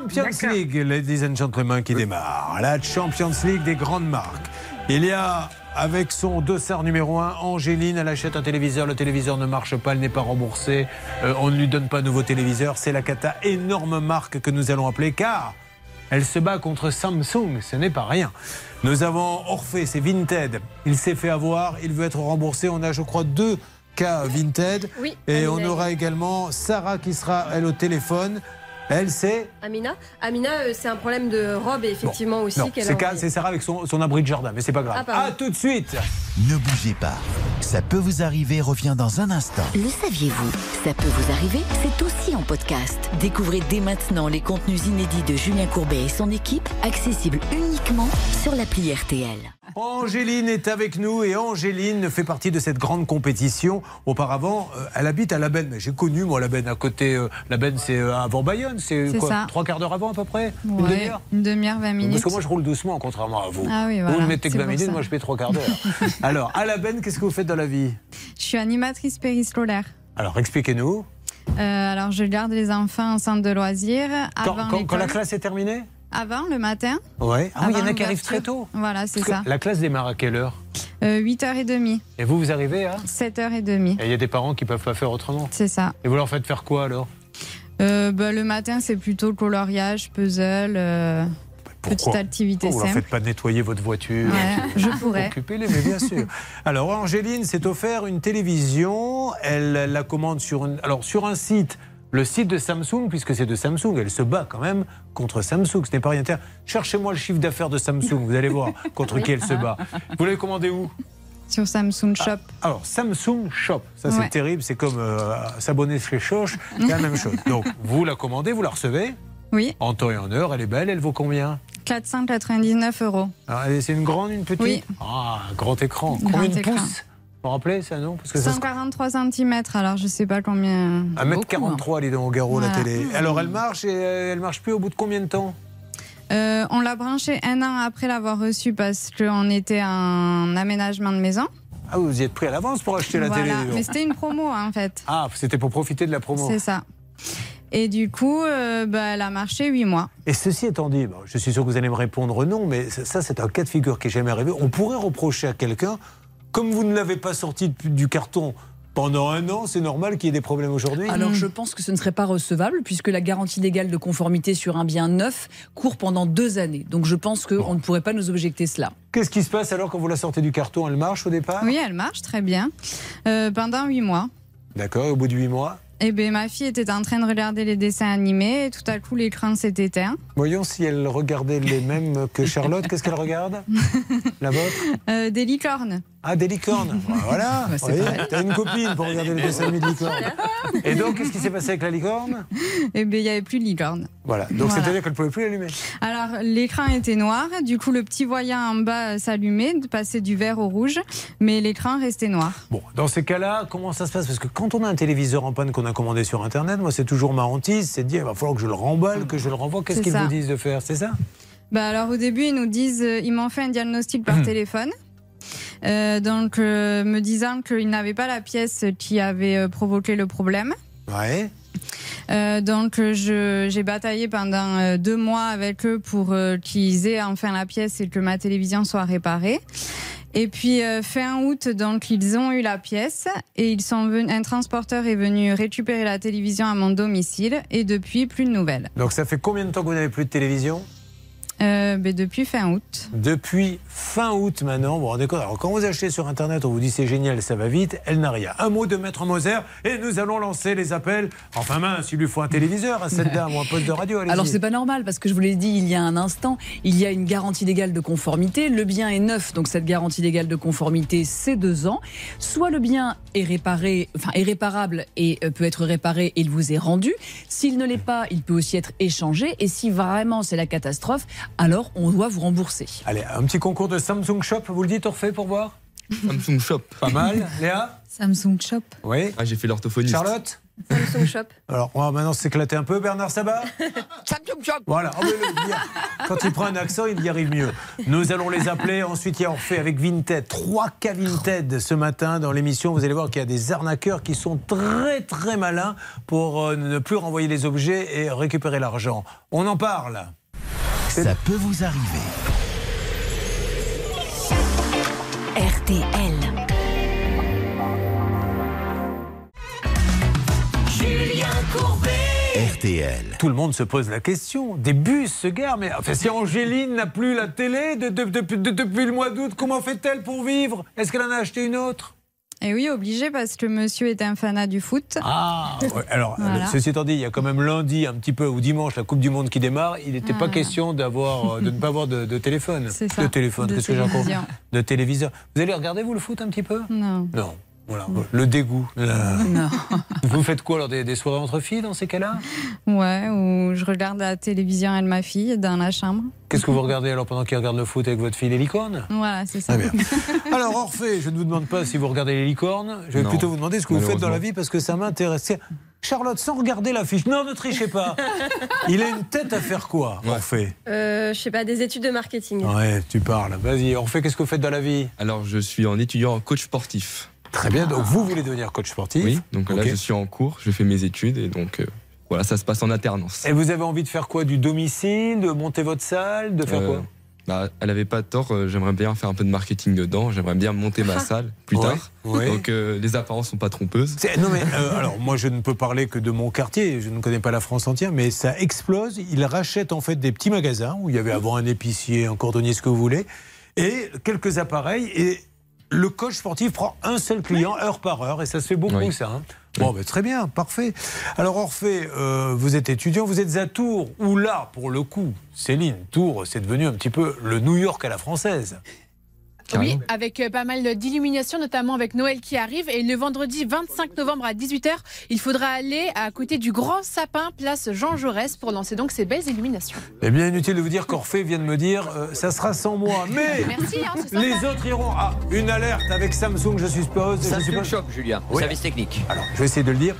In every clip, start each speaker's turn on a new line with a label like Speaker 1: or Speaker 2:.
Speaker 1: Champions League, ladies and gentlemen, qui démarre. La Champions League des grandes marques. Il y a avec son dossard numéro 1, Angéline, elle achète un téléviseur, le téléviseur ne marche pas, elle n'est pas remboursée, euh, on ne lui donne pas un nouveau téléviseur, c'est la cata énorme marque que nous allons appeler car elle se bat contre Samsung, ce n'est pas rien. Nous avons Orphée, c'est Vinted, il s'est fait avoir, il veut être remboursé, on a je crois deux cas Vinted.
Speaker 2: Oui,
Speaker 1: Et on aura également Sarah qui sera elle au téléphone. Elle c'est
Speaker 2: Amina Amina, euh, c'est un problème de robe, effectivement, aussi.
Speaker 1: non,
Speaker 2: qu'elle
Speaker 1: c'est
Speaker 2: a
Speaker 1: Sarah avec son, son abri de jardin, mais c'est pas grave.
Speaker 2: Ah, pardon.
Speaker 1: à tout de suite.
Speaker 3: Ne bougez pas. Ça peut vous arriver revient dans un instant.
Speaker 4: Le saviez-vous? Ça peut vous arriver, c'est aussi en podcast. Découvrez dès maintenant les contenus inédits de Julien Courbet et son équipe, accessibles uniquement sur l'appli RTL.
Speaker 1: Angéline est avec nous et Angéline fait partie de cette grande compétition. Auparavant, euh, elle habite à La Benne. Mais j'ai connu, moi, La Benne, à côté. euh, la Benne, c'est euh, avant Bayonne. C'est
Speaker 5: C'est
Speaker 1: quoi
Speaker 5: ça.
Speaker 1: Trois quarts d'heure avant, à peu près? Une
Speaker 5: Ouais,
Speaker 1: demi-heure?
Speaker 5: une demi-heure, 20 minutes.
Speaker 1: Parce que moi, je roule doucement, contrairement à vous.
Speaker 5: Ah oui,
Speaker 1: Vous
Speaker 5: voilà,
Speaker 1: ne mettez que
Speaker 5: c'est
Speaker 1: 20
Speaker 5: pour
Speaker 1: minutes,
Speaker 5: ça.
Speaker 1: moi, je fais trois quarts d'heure. Alors, à La Benne, qu'est-ce que vous faites dans la vie?
Speaker 5: Je suis animatrice périscolaire.
Speaker 1: Alors, expliquez-nous.
Speaker 5: Euh, alors, je garde les enfants en centre de loisirs
Speaker 1: Quand,
Speaker 5: avant
Speaker 1: quand- quand la classe est terminée?
Speaker 5: Avant, le matin.
Speaker 1: Ouais. Ah oui, il y en a qui arrivent très tôt.
Speaker 5: Voilà, c'est ça.
Speaker 1: La classe démarre à quelle heure?
Speaker 5: Euh, 8h30,
Speaker 1: Et vous, vous arrivez à
Speaker 5: 7h30.
Speaker 1: Et il y a des parents qui peuvent pas faire autrement.
Speaker 5: C'est ça.
Speaker 1: Et vous leur faites faire quoi alors?
Speaker 5: Euh, bah, le matin, c'est plutôt coloriage, puzzle, petite activité
Speaker 1: Pourquoi vous leur
Speaker 5: simple.
Speaker 1: faites pas nettoyer votre voiture
Speaker 5: Ouais, je pourrais.
Speaker 1: Occupez-les, mais bien sûr. Alors, Angéline s'est offert une télévision. Elle la commande sur, une, alors, sur un site, le site de Samsung, puisque c'est de Samsung. Elle se bat quand même contre Samsung. Ce n'est pas rien. Cherchez-moi le chiffre d'affaires de Samsung. Vous allez voir contre qui elle se bat. Vous l'avez commandé où?
Speaker 5: Sur Samsung Shop.
Speaker 1: alors, Samsung Shop, ça c'est
Speaker 5: Ouais.
Speaker 1: terrible, c'est comme euh, s'abonner chez Choche, c'est la même chose. Donc, vous la commandez, vous la recevez,
Speaker 5: Oui,
Speaker 1: en temps et en heure, elle est belle, elle vaut combien?
Speaker 5: 499 euros.
Speaker 1: Elle- C'est une grande, une petite
Speaker 5: Oui.
Speaker 1: Ah, grand écran.
Speaker 5: Grand
Speaker 1: combien de
Speaker 5: écran.
Speaker 1: pouces Vous vous rappelez ça, non? Parce que ça se-
Speaker 5: 143 cm, alors je sais pas combien.
Speaker 1: 1m43, elle est dans au garrot, la
Speaker 5: Voilà.
Speaker 1: télé. Alors, elle marche et euh, elle marche plus au bout de combien de temps?
Speaker 5: Euh, on l'a branché un an après l'avoir reçu parce qu'on était en aménagement de maison.
Speaker 1: Ah, vous y êtes pris à l'avance pour acheter la
Speaker 5: Voilà.
Speaker 1: télé. dis donc.
Speaker 5: Mais c'était une promo en fait.
Speaker 1: Ah, c'était pour profiter de la promo.
Speaker 5: C'est ça. Et du coup, euh, bah, elle a marché 8 mois.
Speaker 1: Et ceci étant dit, bon, je suis sûr que vous allez me répondre non, mais ça, ça, c'est un cas de figure qui n'est jamais arrivé. On pourrait reprocher à quelqu'un, comme vous ne l'avez pas sorti du- du carton pendant un an, c'est normal qu'il y ait des problèmes aujourd'hui
Speaker 6: Alors je pense que ce ne serait pas recevable puisque la garantie légale de conformité sur un bien neuf court pendant deux années. Donc je pense qu'on ne pourrait pas nous objecter cela.
Speaker 1: Qu'est-ce qui se passe alors quand vous la sortez du carton? Elle marche au départ?
Speaker 5: Oui, elle marche très bien. Euh, pendant 8 mois.
Speaker 1: D'accord, et au bout de huit mois
Speaker 5: Et ben, ma fille était en train de regarder les dessins animés et tout à coup l'écran s'est éteint.
Speaker 1: Voyons si elle regardait les mêmes que Charlotte. Qu'est-ce qu'elle regarde? La vôtre?
Speaker 5: Euh, des licornes.
Speaker 1: Ah, des licornes. Voilà.
Speaker 6: Bah, pareil.
Speaker 1: T'as une copine pour regarder les dessins animés de licornes. Et donc, qu'est-ce qui s'est passé avec la licorne?
Speaker 5: Et ben il n'y avait plus de licorne.
Speaker 1: Voilà. Donc,
Speaker 5: Voilà.
Speaker 1: c'est-à-dire qu'elle ne pouvait plus l'allumer.
Speaker 5: Alors l'écran était noir, du coup le petit voyant en bas s'allumait, passait du vert au rouge, mais l'écran restait noir.
Speaker 1: Bon, dans ces cas-là, comment ça se passe? Parce que quand on a un téléviseur en panne qu'on a commandé sur Internet, moi, c'est toujours ma hantise, c'est de dire, il va falloir que je le remballe, que je le renvoie. Qu'est-ce qu'ils vous disent de faire? C'est ça?
Speaker 5: Bah alors au début ils nous disent, euh, ils m'ont fait un diagnostic par téléphone. Euh, donc euh, me disant qu'ils n'avaient pas la pièce qui avait euh, provoqué le problème.
Speaker 1: Ouais.
Speaker 5: Euh, donc je- j'ai bataillé pendant euh, deux mois avec eux pour euh, qu'ils aient enfin la pièce et que ma télévision soit réparée. Et puis euh, fin août, donc ils ont eu la pièce et ils sont venus, un transporteur est venu récupérer la télévision à mon domicile et depuis plus de nouvelles.
Speaker 1: Donc, ça fait combien de temps que vous n'avez plus de télévision?
Speaker 5: Euh, ben, depuis fin août.
Speaker 1: Depuis fin août maintenant. Bon, d'accord. Alors, quand vous achetez sur Internet, on vous dit c'est génial, ça va vite. Elle n'a rien. Un mot de Maître Moser et nous allons lancer les appels. Enfin mince, il lui faut un téléviseur à cette dame ou un poste de radio. allez-y.
Speaker 6: Alors c'est pas normal parce que je vous l'ai dit il y a un instant, il y a une garantie légale de conformité. Le bien est neuf, donc cette garantie légale de conformité c'est deux ans. Soit le bien est réparé, enfin est réparable et euh, peut être réparé et il vous est rendu. S'il ne l'est pas, il peut aussi être échangé. Et si vraiment c'est la catastrophe, alors on doit vous rembourser.
Speaker 1: Allez, un petit concours de Samsung Shop, vous le dites, Orphée, pour voir
Speaker 7: Samsung Shop.
Speaker 1: Pas mal. Léa
Speaker 5: Samsung Shop.
Speaker 1: Oui.
Speaker 7: Ah, j'ai fait l'orthophoniste.
Speaker 1: Charlotte
Speaker 2: Samsung Shop.
Speaker 1: Alors, on va maintenant s'éclater un peu. Bernard Sabat
Speaker 7: Samsung Shop.
Speaker 1: Voilà. Oh, le-. Quand il prend un accent, il y arrive mieux. Nous allons les appeler. Ensuite, il y a Orphée avec Vinted. Trois cas Vinted ce matin dans l'émission. Vous allez voir qu'il y a des arnaqueurs qui sont très, très malins pour euh, ne plus renvoyer les objets et récupérer l'argent. On en parle.
Speaker 3: Ça peut vous arriver.
Speaker 4: RTL.
Speaker 3: RTL.
Speaker 1: Tout le monde se pose la question. Des bus se garent. Mais enfin, si Angéline n'a plus la télé de- de- de- de- depuis le mois d'août, comment fait-elle pour vivre? Est-ce qu'elle en a acheté une autre?
Speaker 5: Et oui, obligé parce que monsieur est un fanat du foot.
Speaker 1: Ah Alors,
Speaker 5: Voilà.
Speaker 1: euh, ceci étant dit, il y a quand même lundi, un petit peu, ou dimanche, la Coupe du Monde qui démarre. Il n'était pas
Speaker 5: Voilà.
Speaker 1: question d'avoir, euh, de ne pas avoir de, de téléphone.
Speaker 5: C'est ça.
Speaker 1: De téléphone,
Speaker 5: De
Speaker 1: qu'est-ce que j'ai encore. De téléviseur. Vous allez regarder, vous, le foot un petit peu?
Speaker 5: Non.
Speaker 1: Non. Voilà, le dégoût. La-
Speaker 6: Non.
Speaker 1: Vous faites quoi alors des, des soirées entre filles dans ces cas-là?
Speaker 5: Ouais, ou je regarde la télévision avec ma fille dans la chambre.
Speaker 1: Qu'est-ce que vous regardez alors pendant qu'il regarde le foot avec votre fille, les licornes?
Speaker 5: Voilà, c'est ça.
Speaker 1: Bien. Alors Orphée, je ne vous demande pas si vous regardez les licornes, je vais
Speaker 8: Non,
Speaker 1: plutôt vous demander ce que vous faites dans la vie parce que ça m'intéresse. Charlotte, sans regarder l'affiche, non, ne trichez pas. Il a une tête à faire quoi,
Speaker 8: Ouais.
Speaker 1: Orphée?
Speaker 2: Euh, je sais pas, des études de marketing.
Speaker 1: Ouais, tu parles. Vas-y, Orphée, qu'est-ce que vous faites dans la vie?
Speaker 8: Alors, je suis en étudiant en coach sportif.
Speaker 1: Très bien, donc vous voulez devenir coach sportif
Speaker 8: Oui, donc là, je suis en cours, je fais mes études et donc euh, voilà, ça se passe en alternance.
Speaker 1: Et vous avez envie de faire quoi? Du domicile De monter votre salle De faire
Speaker 8: Euh,
Speaker 1: quoi?
Speaker 8: bah, elle avait pas tort, euh, j'aimerais bien faire un peu de marketing dedans, j'aimerais bien monter ma salle plus
Speaker 1: Ouais,
Speaker 8: tard.
Speaker 1: ouais.
Speaker 8: Donc euh, les apparences sont pas trompeuses.
Speaker 1: C'est- Non mais euh, alors moi je ne peux parler que de mon quartier, je ne connais pas la France entière, mais ça explose. Ils rachètent en fait des petits magasins où il y avait avant un épicier, un cordonnier, ce que vous voulez, et quelques appareils. Et le coach sportif prend un seul client heure par heure, et ça se fait beaucoup
Speaker 8: Oui.
Speaker 1: ça. hein. Bon, ben, très bien, parfait. Alors Orphée, euh, vous êtes étudiant, vous êtes à Tours, où là, pour le coup, Céline, Tours, c'est devenu un petit peu le New York à la française.
Speaker 9: Oui, avec euh, pas mal d'illuminations, notamment avec Noël qui arrive. Et le vendredi 25 novembre à 18h, il faudra aller à côté du grand sapin, place Jean Jaurès, pour lancer donc ces belles illuminations.
Speaker 1: Eh bien, inutile de vous dire qu'Orphée vient de me dire, euh, ça sera sans moi, mais...
Speaker 9: Merci, hein.
Speaker 1: Les autres iront à une alerte avec Samsung, je suppose. je
Speaker 7: Samsung
Speaker 1: suppose.
Speaker 7: Shop, Julien.
Speaker 1: Oui.
Speaker 7: Service technique.
Speaker 1: Alors, je vais essayer de le dire.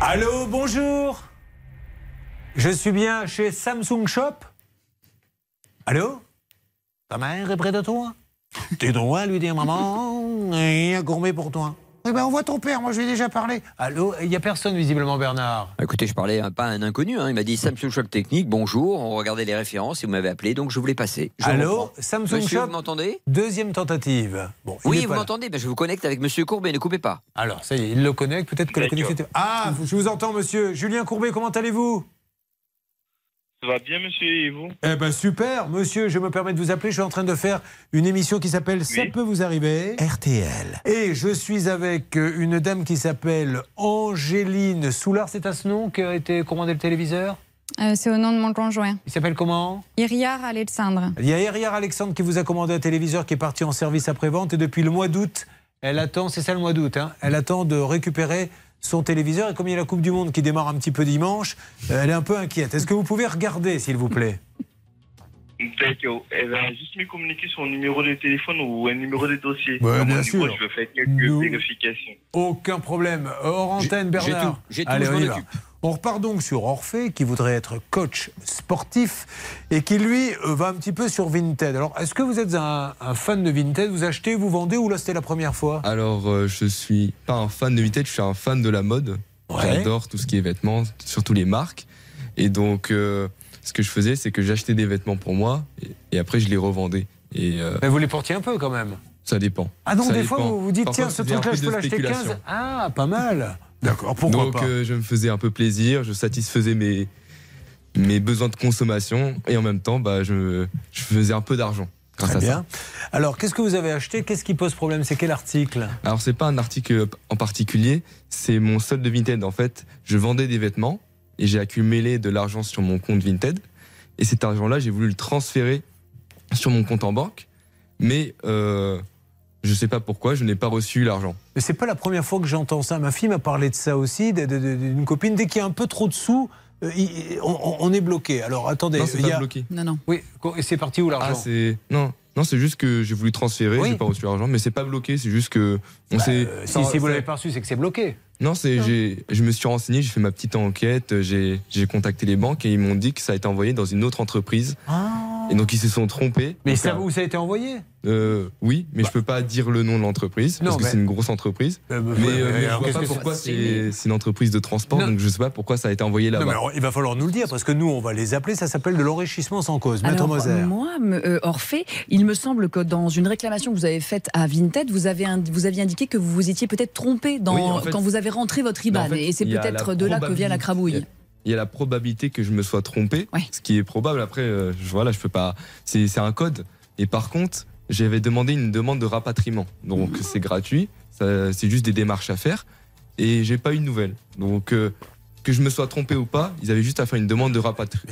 Speaker 1: Allô, bonjour. Je suis bien chez Samsung Shop. Allô? Ta mère est près de toi? Tu dois lui dire, maman, il y a gourmet pour toi. Eh ben, on voit ton père, moi je lui ai déjà parlé. Allô Il n'y a personne visiblement, Bernard.
Speaker 7: Écoutez, je parlais à pas à un inconnu. hein. Il m'a dit Samsung Shop Technique, bonjour. On regardait les références et vous m'avez appelé, donc je voulais passer. Je
Speaker 1: Allô. Samsung
Speaker 7: Monsieur,
Speaker 1: Shop
Speaker 7: vous m'entendez?
Speaker 1: Deuxième tentative. Bon,
Speaker 7: Oui, vous m'entendez Ben, Je vous connecte avec Monsieur Courbet, ne coupez pas.
Speaker 1: Alors, ça y est, il le connecte. Peut-être que la connexion était... Ah, je vous entends, monsieur. Julien Courbet, comment allez-vous?
Speaker 10: Ça va bien, monsieur, et vous?
Speaker 1: Eh ben super, monsieur, je me permets de vous appeler. Je suis en train de faire une émission qui s'appelle Ça peut vous arriver.
Speaker 3: RTL.
Speaker 1: Et je suis avec euh, une dame qui s'appelle Angéline Soulard. C'est à ce nom qu'a été commandé le téléviseur?
Speaker 5: Euh, c'est au nom de mon conjoint.
Speaker 1: Il s'appelle comment?
Speaker 5: Iriar Alexandre.
Speaker 1: Il y a Herrière Alexandre qui vous a commandé un téléviseur qui est parti en service après-vente. Et depuis le mois d'août, elle attend, c'est ça le mois d'août, hein, elle attend de récupérer son téléviseur. Et comme il y a la Coupe du Monde qui démarre un petit peu dimanche, euh, elle est un peu inquiète. Est-ce que vous pouvez regarder, s'il vous plaît?
Speaker 10: D'accord. Elle va juste me communiquer son numéro de téléphone ou un numéro de dossier.
Speaker 1: Ouais, bien
Speaker 10: niveau,
Speaker 1: sûr.
Speaker 10: Je vais faire quelques
Speaker 1: Nous-
Speaker 10: vérifications.
Speaker 1: Aucun problème. Hors
Speaker 7: J'ai-
Speaker 1: antenne, Bernard.
Speaker 7: tout, j'ai tout,
Speaker 1: Allez,
Speaker 7: je
Speaker 1: on y va. On repart donc sur Orphée, qui voudrait être coach sportif et qui, lui, euh, va un petit peu sur Vinted. Alors, est-ce que vous êtes un, un fan de Vinted? Vous achetez, vous vendez ou là, c'était la première fois?
Speaker 8: Alors, euh, je suis pas un fan de Vinted, je suis un fan de la mode.
Speaker 1: Ouais.
Speaker 8: J'adore tout ce qui est vêtements, surtout les marques. Et donc, euh, ce que je faisais, c'est que j'achetais des vêtements pour moi et, et après, je les revendais. Et euh,
Speaker 1: Mais vous les portiez un peu quand même?
Speaker 8: ça dépend.
Speaker 1: Ah donc,
Speaker 8: Ça
Speaker 1: des fois, vous vous dites, tiens, ce truc-là, je peux l'acheter 15.
Speaker 8: spéculation.
Speaker 1: Ah, pas mal. D'accord, pourquoi
Speaker 8: donc,
Speaker 1: pas
Speaker 8: euh, je me faisais un peu plaisir, je satisfaisais mes, mes besoins de consommation et en même temps, bah, je, je faisais un peu d'argent grâce
Speaker 1: Très
Speaker 8: à ça.
Speaker 1: bien. Alors, qu'est-ce que vous avez acheté? Qu'est-ce qui pose problème? C'est quel article?
Speaker 8: Alors c'est pas un article en particulier, c'est mon solde de Vinted. En fait, je vendais des vêtements et j'ai accumulé de l'argent sur mon compte Vinted. Et cet argent-là, j'ai voulu le transférer sur mon compte en banque, mais euh, je sais pas pourquoi, je n'ai pas reçu l'argent.
Speaker 1: Mais c'est pas la première fois que j'entends ça. Ma fille m'a parlé de ça aussi, d'une copine. Dès qu'il y a un peu trop de sous, euh, on, on est bloqué. Alors attendez,
Speaker 8: Non, c'est pas
Speaker 1: a-
Speaker 8: bloqué.
Speaker 6: Non, non.
Speaker 1: Oui, et c'est parti où
Speaker 8: Ah,
Speaker 1: l'argent
Speaker 8: c'est non, Non, c'est juste que j'ai voulu transférer,
Speaker 1: Oui.
Speaker 8: j'ai pas reçu l'argent, mais c'est pas bloqué, c'est juste que on
Speaker 1: Bah,
Speaker 8: s'est.
Speaker 1: euh, si si vous l'avez pas reçu, c'est que c'est bloqué.
Speaker 8: Non, c'est j'ai je me suis renseigné, j'ai fait ma petite enquête, j'ai j'ai contacté les banques et ils m'ont dit que ça a été envoyé dans une autre entreprise. Et donc ils se sont trompés.
Speaker 1: Mais
Speaker 8: Donc,
Speaker 1: ça,
Speaker 8: euh,
Speaker 1: où ça a été envoyé?
Speaker 8: Euh, oui, mais je peux pas dire le nom de l'entreprise parce que
Speaker 1: mais-
Speaker 8: c'est une grosse entreprise.
Speaker 1: Euh, bah,
Speaker 8: mais
Speaker 1: ouais,
Speaker 8: euh,
Speaker 1: mais
Speaker 8: mais je
Speaker 1: alors,
Speaker 8: vois
Speaker 1: qu'est-ce
Speaker 8: pas pourquoi
Speaker 1: C'est-
Speaker 8: une entreprise de transport,
Speaker 1: Non.
Speaker 8: donc je sais pas pourquoi ça a été envoyé là-bas.
Speaker 1: il va falloir nous le dire parce que nous, on va les appeler. Ça s'appelle de l'enrichissement sans cause. Maître
Speaker 6: Alors,
Speaker 1: Moser.
Speaker 6: moi, euh, Orphée, il me semble que dans une réclamation que vous avez faite à Vinted, vous, avez vous aviez indiqué que vous vous étiez peut-être trompé dans,
Speaker 8: Oui, en fait-
Speaker 6: quand vous avez rentré votre IBAN.
Speaker 8: en fait,
Speaker 6: et c'est peut-être de là que vient la crabouille.
Speaker 8: Il y a la probabilité que je me sois trompé,
Speaker 6: Ouais.
Speaker 8: ce qui est probable. Après, euh, je, voilà, je peux pas. C'est un code. Et par contre, j'avais demandé une demande de rapatriement. Donc c'est gratuit. C'est juste des démarches à faire. Et j'ai pas eu de nouvelles. Donc euh, que je me sois trompé ou pas, ils avaient juste à faire une demande de rapatriement.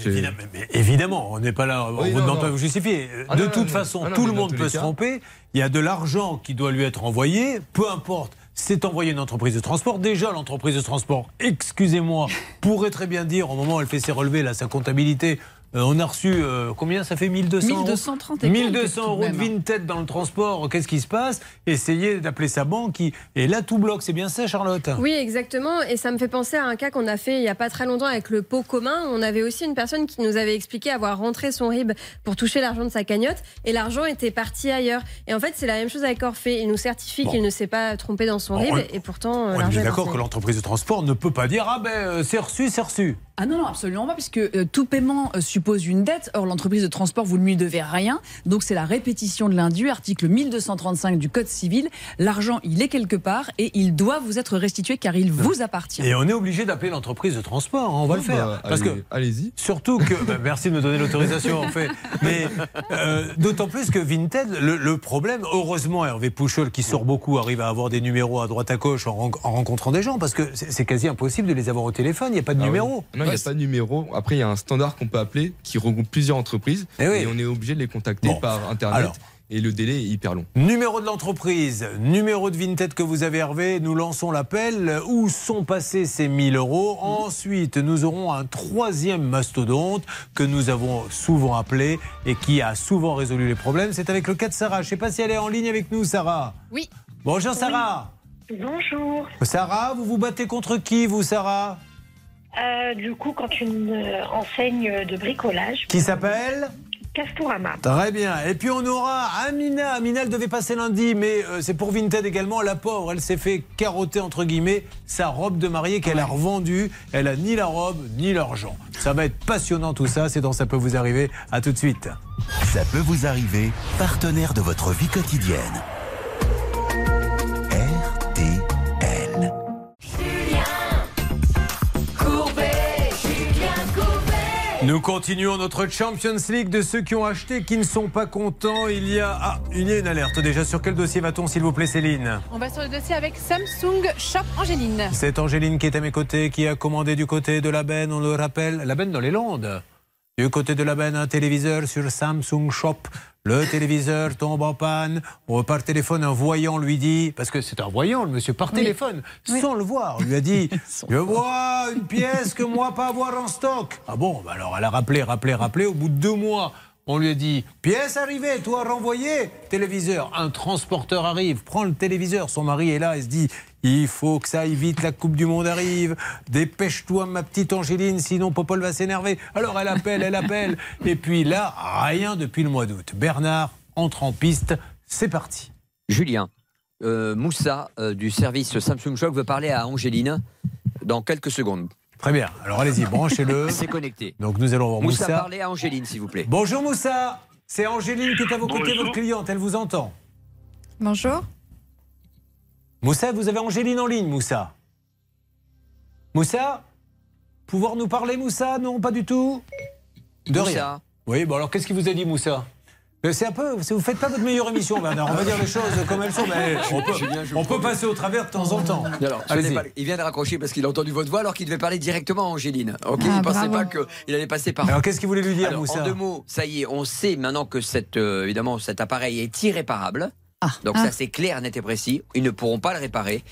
Speaker 1: Évidemment, on n'est pas là, on
Speaker 8: Oui,
Speaker 1: vous
Speaker 8: non,
Speaker 1: demande
Speaker 8: non.
Speaker 1: pas de vous justifier.
Speaker 8: Ah,
Speaker 1: de
Speaker 8: non,
Speaker 1: toute
Speaker 8: non,
Speaker 1: façon, tout le monde peut se tromper. Il y a de l'argent qui doit lui être envoyé, peu importe. C'est envoyé à une entreprise de transport. Déjà, l'entreprise de transport, excusez-moi, pourrait très bien dire, au moment où elle fait ses relevés, là, sa comptabilité, euh, on a reçu, euh, combien ça fait 1200 euros
Speaker 6: 1230 et quelques,
Speaker 1: 1200
Speaker 6: tout de
Speaker 1: euros de. Vinted dans le transport, qu'est-ce qui se passe? Essayez d'appeler sa banque. qui- Et là, tout bloque. C'est bien ça, Charlotte?
Speaker 2: Oui, exactement. Et ça me fait penser à un cas qu'on a fait il n'y a pas très longtemps avec le pot commun. On avait aussi une personne qui nous avait expliqué avoir rentré son RIB pour toucher l'argent de sa cagnotte et l'argent était parti ailleurs. Et en fait, c'est la même chose avec Orphée. Il nous certifie
Speaker 1: Bon.
Speaker 2: qu'il ne s'est pas trompé dans son
Speaker 1: Bon,
Speaker 2: RIB
Speaker 1: on-
Speaker 2: et pourtant,
Speaker 1: On est d'accord que l'entreprise de transport ne peut pas dire Ah ben, euh, c'est reçu, c'est reçu.
Speaker 6: Ah non, non, absolument pas, puisque euh, tout paiement euh, suppose une dette. Or, l'entreprise de transport, vous ne lui devez rien. Donc, c'est la répétition de l'indu, article 1235 du Code civil. L'argent, il est quelque part et il doit vous être restitué car il vous appartient.
Speaker 1: Et on est obligé d'appeler l'entreprise de transport, hein, on va le
Speaker 8: Bah,
Speaker 1: faire. Parce
Speaker 8: allez-
Speaker 1: que
Speaker 8: allez-y.
Speaker 1: surtout que, bah, merci de me donner l'autorisation en fait, mais euh, d'autant plus que Vinted, le, le problème, heureusement Hervé Pouchol qui sort beaucoup arrive à avoir des numéros à droite à gauche en, en rencontrant des gens, parce que c'est c'est quasi impossible de les avoir au téléphone, il n'y a pas de
Speaker 8: Ah
Speaker 1: numéro.
Speaker 8: Non, il n'y a pas de numéro. Après, il y a un standard qu'on peut appeler qui regroupe plusieurs entreprises.
Speaker 1: Eh oui.
Speaker 8: Et on est obligé de les contacter
Speaker 1: Bon.
Speaker 8: par Internet.
Speaker 1: Alors.
Speaker 8: Et le délai est hyper long.
Speaker 1: Numéro de l'entreprise, numéro de Vinted que vous avez Hervé, nous lançons l'appel. Où sont passés ces 1000 euros? Ensuite, nous aurons un troisième mastodonte que nous avons souvent appelé et qui a souvent résolu les problèmes. C'est avec le cas de Sarah. Je ne sais pas si elle est en ligne avec nous, Sarah.
Speaker 9: Oui.
Speaker 1: Bonjour Sarah.
Speaker 11: Bonjour.
Speaker 1: Sarah, vous vous battez contre qui, vous, Sarah?
Speaker 11: Euh, du coup, quand une euh, enseigne de bricolage,
Speaker 1: Qui s'appelle
Speaker 11: Castorama.
Speaker 1: Très bien. Et puis on aura Amina. Amina, elle devait passer lundi, mais euh, c'est pour Vinted également. La pauvre, elle s'est fait carotter, entre guillemets, sa robe de mariée qu'elle a revendue. Elle a ni la robe, ni l'argent. Ça va être passionnant tout ça. C'est dans Ça peut vous arriver. À tout de suite.
Speaker 3: Ça peut vous arriver, partenaire de votre vie quotidienne.
Speaker 1: Nous continuons notre Champions League de ceux qui ont acheté, qui ne sont pas contents. Il y a, ah, il y a une alerte déjà. Sur quel dossier va-t-on, s'il vous plaît, Céline
Speaker 9: On va sur le dossier avec Samsung Shop Angéline.
Speaker 1: C'est Angéline qui est à mes côtés, qui a commandé du côté de la benne, on le rappelle, la benne dans les Landes. Du côté de la benne, un téléviseur sur Samsung Shop. Le téléviseur tombe en panne. On par téléphone, un voyant lui dit, parce que c'est un voyant, le monsieur, par
Speaker 6: Oui.
Speaker 1: téléphone, sans le voir, on lui a dit Je vois une pièce que moi pas avoir en stock. Ah bon, bah alors elle a rappelé, rappelé, rappelé. Au bout de deux mois, on lui a dit Pièce arrivée, toi renvoyé. Téléviseur, un transporteur arrive, prend le téléviseur. Son mari est là et se dit Il faut que ça aille vite, la Coupe du Monde arrive. Dépêche-toi, ma petite Angéline, sinon Popol va s'énerver. Alors elle appelle, elle appelle. Et puis là, rien depuis le mois d'août. Bernard entre en piste. C'est parti.
Speaker 7: Julien, euh, Moussa euh, du service Samsung Shop veut parler à Angéline dans quelques secondes.
Speaker 1: Très bien. Alors allez-y, branchez-le.
Speaker 7: C'est connecté.
Speaker 1: Donc nous allons voir
Speaker 7: Moussa,
Speaker 1: Moussa.
Speaker 7: parlez à Angéline, s'il vous plaît.
Speaker 1: Bonjour Moussa. C'est Angéline qui est à vos côtés,
Speaker 10: Bonjour.
Speaker 1: votre cliente. Elle vous entend.
Speaker 5: Bonjour.
Speaker 1: Moussa, vous avez Angéline en ligne, Moussa. Moussa Pouvoir nous parler, Moussa? Non, pas du tout De
Speaker 7: Moussa.
Speaker 1: rien. Oui, bon alors qu'est-ce qu'il vous a dit, Moussa? Mais c'est un peu, vous faites pas votre meilleure émission, Bernard. On va dire les choses comme elles sont, mais on peut, on passer au travers de temps en temps.
Speaker 7: Alors, il vient de raccrocher parce qu'il a entendu votre voix alors qu'il devait parler directement à Angéline. Ok,
Speaker 5: Ah,
Speaker 7: il ne pensait
Speaker 5: bravo.
Speaker 7: pas qu'il allait passer par.
Speaker 1: Alors qu'est-ce qu'il voulait lui dire,
Speaker 7: Alors,
Speaker 1: Moussa?
Speaker 7: en deux mots, ça y est, on sait maintenant que cette, euh, évidemment, cet appareil est irréparable.
Speaker 6: Ah.
Speaker 7: Donc
Speaker 5: Ah.
Speaker 7: ça c'est clair, net et précis. Ils ne pourront pas le réparer.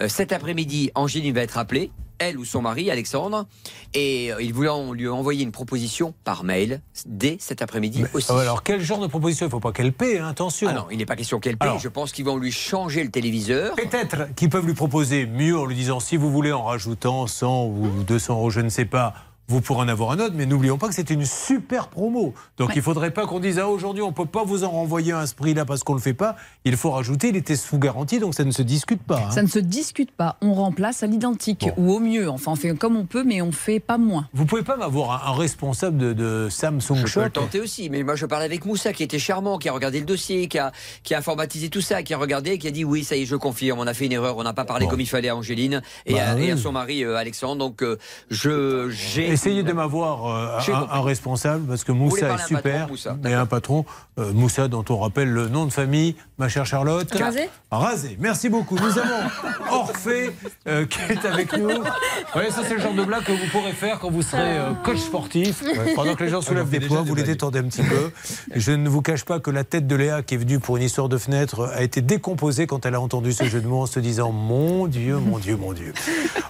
Speaker 7: Euh, cet après-midi, Angéline va être appelée elle ou son mari, Alexandre, et euh, il voulait en- lui envoyer une proposition par mail dès cet après-midi aussi.
Speaker 1: Ah Alors, quel genre de proposition? Il ne faut pas qu'elle paie, hein, attention.
Speaker 7: Ah non, il n'est pas question qu'elle paye.
Speaker 1: Alors-
Speaker 7: Je pense qu'ils vont lui changer le téléviseur.
Speaker 1: Peut-être qu'ils peuvent lui proposer mieux en lui disant si vous voulez en rajoutant 100 ou 200 euros, je ne sais pas. Vous pourrez en avoir un autre, mais n'oublions pas que c'est une super promo. Donc il ne faudrait pas qu'on dise ah, aujourd'hui on ne peut pas vous en renvoyer un à ce prix-là parce qu'on ne le fait pas. Il faut rajouter, il était sous garantie, donc ça ne se discute pas. hein.
Speaker 6: Ça ne se discute pas. On remplace à l'identique ou au mieux. Enfin, on fait comme on peut, mais on fait pas moins.
Speaker 1: Vous pouvez pas m'avoir un, un responsable de, de Samsung
Speaker 7: Je peux
Speaker 1: Shop
Speaker 7: le tenter aussi, mais moi je parlais avec Moussa qui était charmant, qui a regardé le dossier, qui a, qui a informatisé tout ça, qui a regardé, qui a dit oui, ça y est, je confirme, on a fait une erreur, on n'a pas parlé comme il fallait à Angéline et,
Speaker 1: Bah
Speaker 7: à, et à
Speaker 1: oui.
Speaker 7: son mari euh, Alexandre. Donc euh, je j'ai
Speaker 1: Essayez de m'avoir euh, un, responsable parce que Moussa est
Speaker 7: patron,
Speaker 1: super.
Speaker 7: Moussa,
Speaker 1: et un patron, euh, Moussa, dont on rappelle le nom de famille, ma chère Charlotte.
Speaker 2: Rasé
Speaker 1: Rasé. Merci beaucoup. Nous avons Orphée euh, qui est avec nous. Ouais, ça, c'est le genre de blague que vous pourrez faire quand vous serez euh, coach sportif. Pendant que les gens soulèvent des poids, vous les détendez un petit peu. Je ne vous cache pas que la tête de Léa, qui est venue pour une histoire de fenêtre, a été décomposée quand elle a entendu ce jeu de mots en se disant Mon Dieu, mon Dieu, mon Dieu.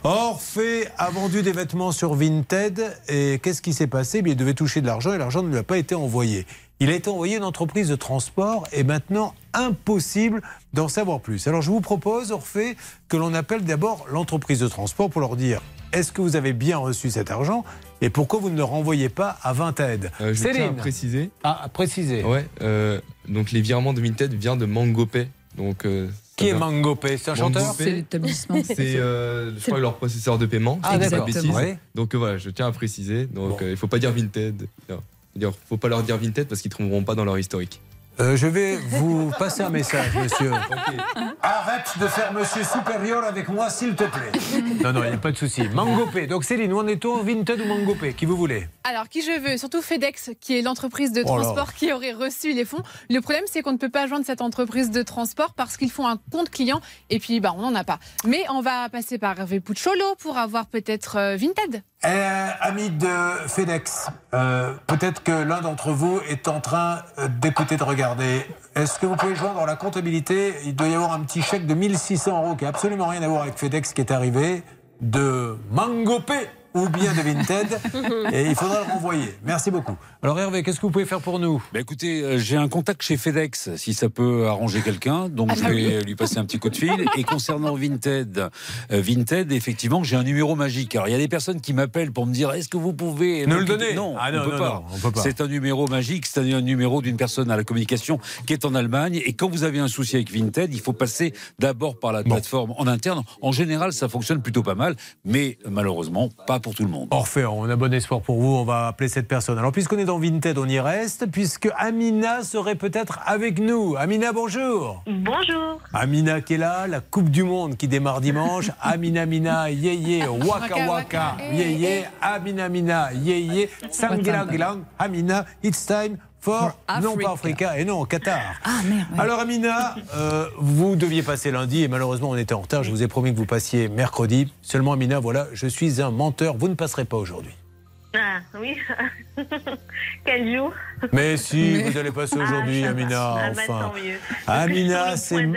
Speaker 1: Orphée a vendu des vêtements sur Vinted et qu'est-ce qui s'est passé? Eh bien, Il devait toucher de l'argent et l'argent ne lui a pas été envoyé. Il a été envoyé à une entreprise de transport et maintenant impossible d'en savoir plus. Alors je vous propose, Orphée, que l'on appelle d'abord l'entreprise de transport pour leur dire est-ce que vous avez bien reçu cet argent et pourquoi vous ne le renvoyez pas à Vinted?
Speaker 8: Euh, je tiens à préciser.
Speaker 1: Ah, à préciser.
Speaker 8: Ouais, euh, donc les virements de Vinted viennent de MangoPay. Donc, euh,
Speaker 1: Qui est Mangopé? C'est un chanteur?
Speaker 8: MangoPay,
Speaker 6: C'est l'établissement.
Speaker 8: C'est, euh, je crois, leur processeur de paiement.
Speaker 1: Ah,
Speaker 8: si je dis pas
Speaker 1: d'accord.
Speaker 8: de bêtises.
Speaker 1: Ouais.
Speaker 8: Donc euh, voilà, je tiens à préciser. Donc euh, il faut pas dire Vinted. Non. Il faut pas leur dire Vinted parce qu'ils ne trouveront pas dans leur historique.
Speaker 1: Euh, je vais vous passer un message, monsieur. Arrête de faire monsieur supérieur avec moi, s'il te plaît. Non, non, il n'y a pas de souci. Mangopé. Donc, Céline, où en est-on Vinted ou Mangopé Qui vous voulez
Speaker 9: Alors, qui je veux Surtout FedEx, qui est l'entreprise de
Speaker 1: Oh
Speaker 9: transport qui aurait reçu les fonds. Le problème, c'est qu'on ne peut pas joindre cette entreprise de transport parce qu'ils font un compte client et puis bah, on n'en a pas. Mais on va passer par Hervé Pucciolo pour avoir peut-être euh, Vinted.
Speaker 1: Euh, Amis de FedEx, euh, peut-être que l'un d'entre vous est en train euh, d'écouter, de regarder. Est-ce que vous pouvez joindre la comptabilité? Il doit y avoir un petit chèque de 1600 euros qui n'a absolument rien à voir avec FedEx qui est arrivé de Mangopé ou bien de Vinted et il faudra le renvoyer. Merci beaucoup. Alors Hervé, qu'est-ce que vous pouvez faire pour nous?
Speaker 12: Bah écoutez, euh, j'ai un contact chez FedEx, si ça peut arranger quelqu'un, donc
Speaker 1: Ah
Speaker 12: je
Speaker 1: bah
Speaker 12: vais
Speaker 1: oui.
Speaker 12: lui passer un petit coup de fil. Et concernant Vinted, euh, Vinted, effectivement, j'ai un numéro magique. Alors il y a des personnes qui m'appellent pour me dire, est-ce que vous pouvez
Speaker 1: Ne le donner
Speaker 12: Non,
Speaker 1: Ah
Speaker 12: on
Speaker 1: non,
Speaker 12: peut
Speaker 1: non,
Speaker 12: pas.
Speaker 1: non, on peut pas.
Speaker 12: C'est un numéro magique, c'est un numéro d'une personne à la communication qui est en Allemagne. Et quand vous avez un souci avec Vinted, il faut passer d'abord par la plateforme en interne. En général, ça fonctionne plutôt pas mal, mais malheureusement, pas pour tout le monde.
Speaker 1: Orphée, on a bon espoir pour vous, on va appeler cette personne. Alors puisqu'on est dans Vinted, on y reste, puisque Amina serait peut-être avec nous. Amina, bonjour
Speaker 11: Bonjour.
Speaker 1: Amina qui est là, la Coupe du Monde qui démarre dimanche. Amina Mina, yé yé, waka waka, yé yé, Amina Mina, yé yé, Gilang, Amina, it's time for, non pas Africa, et non, Qatar.
Speaker 6: Ah merde. ouais.
Speaker 1: Alors Amina, euh, vous deviez passer lundi et malheureusement on était en retard. Je vous ai promis que vous passiez mercredi. Seulement Amina, voilà, je suis un menteur. Vous ne passerez pas aujourd'hui.
Speaker 11: Ah oui. Quel jour
Speaker 1: Mais si, vous allez passer aujourd'hui,
Speaker 11: Ah, ça va.
Speaker 1: Amina.
Speaker 11: Ah, bah,
Speaker 1: Enfin,
Speaker 11: tant mieux.
Speaker 1: Amina, c'est.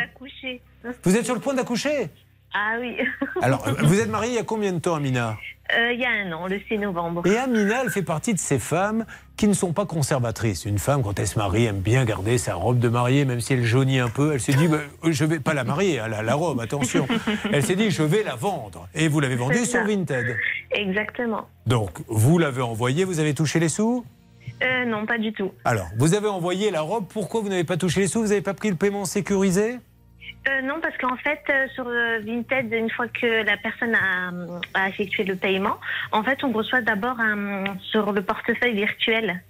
Speaker 1: Vous êtes sur le point d'accoucher
Speaker 11: Ah oui.
Speaker 1: Alors, vous êtes mariée il y a combien de temps, Amina
Speaker 11: Euh, Il y a un an, le 6 novembre.
Speaker 1: Et Amina, elle fait partie de ces femmes qui ne sont pas conservatrices. Une femme, quand elle se marie, aime bien garder sa robe de mariée, même si elle jaunit un peu. Elle s'est dit, bah, je vais pas la marier, hein, la, la robe, attention. Elle s'est dit, je vais la vendre. Et vous l'avez vendue sur. Vinted.
Speaker 11: Exactement.
Speaker 1: Donc, vous l'avez envoyée, vous avez touché les sous?
Speaker 11: Euh, non, pas du tout.
Speaker 1: Alors, vous avez envoyé la robe, pourquoi vous n'avez pas touché les sous? Vous n'avez pas pris le paiement sécurisé?
Speaker 11: Euh, non, parce qu'en fait, euh, sur euh, Vinted, une fois que la personne a, a effectué le paiement, en fait, on reçoit d'abord sur le portefeuille virtuel.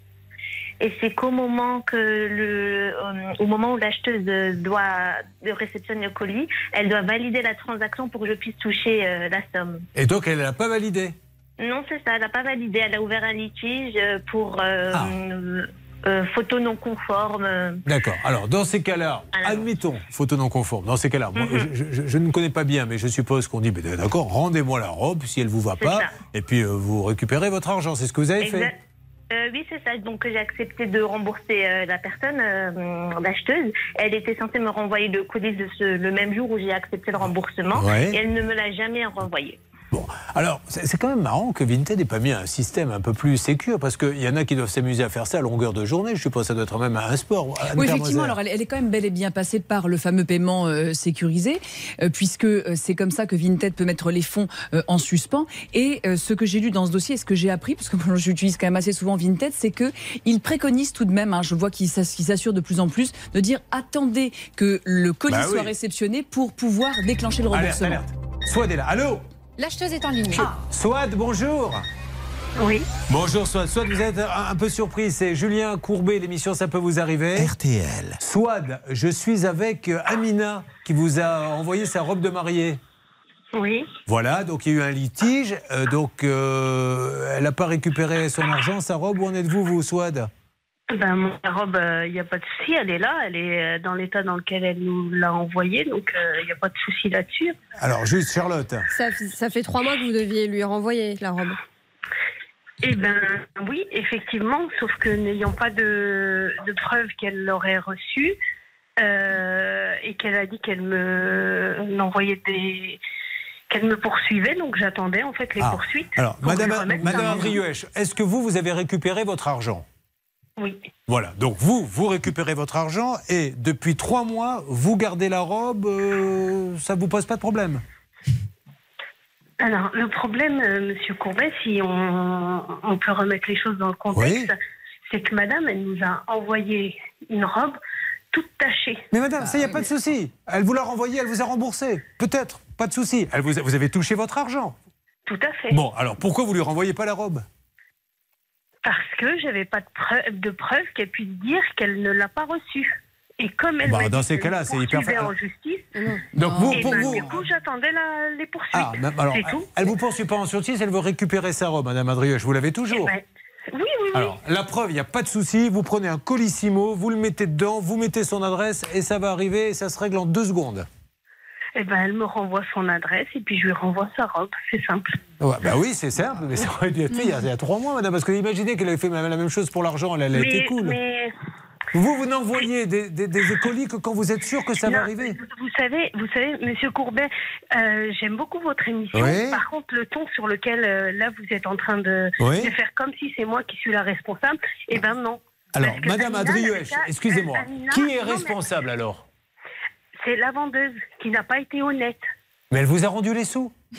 Speaker 11: Et c'est qu'au moment que le, au moment où l'acheteuse doit de réceptionner le colis, elle doit valider la transaction pour que je puisse toucher la somme.
Speaker 1: Et donc, elle ne l'a pas validé
Speaker 11: Non, c'est ça, elle n'a pas validé. Elle a ouvert un litige pour
Speaker 1: Ah.
Speaker 11: Euh, photo non conforme.
Speaker 1: D'accord. Alors, dans ces cas-là, admettons, photo non conforme. Dans ces cas-là, moi,
Speaker 11: Mhm.
Speaker 1: je, je- je ne connais pas bien, mais je suppose qu'on dit, ben, d'accord, rendez-moi la robe si elle vous va pas,
Speaker 11: ça.
Speaker 1: et puis euh, vous récupérez votre argent. C'est ce que vous avez fait.
Speaker 11: Euh, oui, c'est ça. Donc, j'ai accepté de rembourser euh, la personne, euh, l'acheteuse. Elle était censée me renvoyer le colis de ce- le même jour où j'ai accepté le remboursement.
Speaker 1: Ouais.
Speaker 11: Et elle ne me l'a jamais renvoyé.
Speaker 1: Bon, alors c'est quand même marrant que Vinted n'ait pas mis un système un peu plus sécur parce qu'il y en a qui doivent s'amuser à faire ça à longueur de journée. Je suppose que ça doit être même un sport.
Speaker 6: Oui, effectivement. Alors, elle, elle est quand même bel et bien passée par le fameux paiement euh, sécurisé, euh, puisque euh, c'est comme ça que Vinted peut mettre les fonds euh, en suspens. Et ce que j'ai lu dans ce dossier, et ce que j'ai appris, parce que moi, j'utilise quand même assez souvent Vinted, c'est que il préconise tout de même, hein, je vois qu'il s'ass- qu'il s'assure de plus en plus, de dire attendez que le colis
Speaker 1: Bah oui.
Speaker 6: soit réceptionné pour pouvoir déclencher le
Speaker 1: Alerte,
Speaker 6: remboursement.
Speaker 1: alerte. Swad est là. Allô?
Speaker 9: L'acheteuse est en ligne.
Speaker 1: Swad, bonjour.
Speaker 11: Oui.
Speaker 1: Bonjour Swad. Swad, vous êtes un, un peu surpris. C'est Julien Courbet, l'émission Ça peut vous arriver.
Speaker 3: RTL.
Speaker 1: Swad, je suis avec euh, Amina qui vous a envoyé sa robe de mariée.
Speaker 11: Oui.
Speaker 1: Voilà, donc il y a eu un litige. euh, donc euh, elle n'a pas récupéré son argent, sa robe. Où en êtes-vous, vous, Swad?
Speaker 11: Ben, mon robe, il n'y a pas de souci, elle est là, elle est euh, dans l'état dans lequel elle nous l'a envoyée, donc il n'y a pas de souci là-dessus.
Speaker 1: Alors, juste Charlotte.
Speaker 2: Ça, fait trois mois que vous deviez lui renvoyer la robe.
Speaker 11: Eh ben oui, effectivement, sauf que n'ayant pas de, de preuves qu'elle l'aurait reçue euh, et qu'elle a dit qu'elle me envoyait des qu'elle me poursuivait, donc j'attendais en fait les
Speaker 1: Ah,
Speaker 11: poursuites.
Speaker 1: Alors,
Speaker 11: pour
Speaker 1: Madame, Madame est-ce que vous, vous avez récupéré votre argent?
Speaker 11: Oui.
Speaker 1: Voilà, donc vous, vous récupérez votre argent et depuis trois mois, vous gardez la robe, euh, ça vous pose pas de problème
Speaker 11: Alors, le problème, euh, Monsieur Courbet, si on, on peut remettre les choses dans le contexte, c'est que Madame, elle nous a envoyé une robe toute tachée.
Speaker 1: Mais madame, ça, il n'y a pas de souci. Elle vous l'a renvoyé, elle vous a remboursé. Peut-être, pas de souci. Elle vous, a- vous avez touché votre argent.
Speaker 11: Tout à fait.
Speaker 1: Bon, alors pourquoi vous lui renvoyez pas la robe?
Speaker 11: Parce que j'avais pas de preuve, de preuve qu'elle puisse dire qu'elle ne l'a pas reçue. Et comme elle
Speaker 1: Bah,
Speaker 11: m'a
Speaker 1: dans
Speaker 11: dit
Speaker 1: ces cas-là, c'est hyper
Speaker 11: poursuivait
Speaker 1: fa-
Speaker 11: en justice.
Speaker 1: Donc vous,
Speaker 11: et
Speaker 1: pour
Speaker 11: ben,
Speaker 1: vous-
Speaker 11: Du coup, j'attendais la- les poursuites.
Speaker 1: Ah, alors,
Speaker 11: c'est tout.
Speaker 1: elle vous poursuit pas en justice, elle veut récupérer sa robe, madame Adrioche. Vous l'avez toujours
Speaker 11: Ben, oui, oui, oui.
Speaker 1: Alors, la preuve, il n'y a pas de souci. Vous prenez un colissimo, vous le mettez dedans, vous mettez son adresse et ça va arriver et ça se règle en deux secondes.
Speaker 11: Eh ben, elle me renvoie son adresse et puis je lui renvoie sa robe. C'est simple.
Speaker 1: Ouais, bah oui, c'est simple, mais ça aurait dû être fait il y a, il y a trois mois, madame. Parce que imaginez qu'elle avait fait la même chose pour l'argent, elle, elle a été cool.
Speaker 11: mais-
Speaker 1: Vous, vous n'envoyez des, des, des colis que quand vous êtes sûr que ça va arriver.
Speaker 11: Vous, savez, vous savez, Monsieur Courbet, euh, j'aime beaucoup votre émission.
Speaker 1: Oui.
Speaker 11: Par contre, le ton sur lequel euh, là vous êtes en train de,
Speaker 1: Oui.
Speaker 11: de faire comme si c'est moi qui suis la responsable, eh ben non.
Speaker 1: Alors, madame
Speaker 11: Amina,
Speaker 1: Adrioche,
Speaker 11: elle a-
Speaker 1: excusez-moi,
Speaker 11: Amina-
Speaker 1: qui est responsable alors?
Speaker 11: C'est la vendeuse qui n'a pas été honnête.
Speaker 1: Mais elle vous a rendu les sous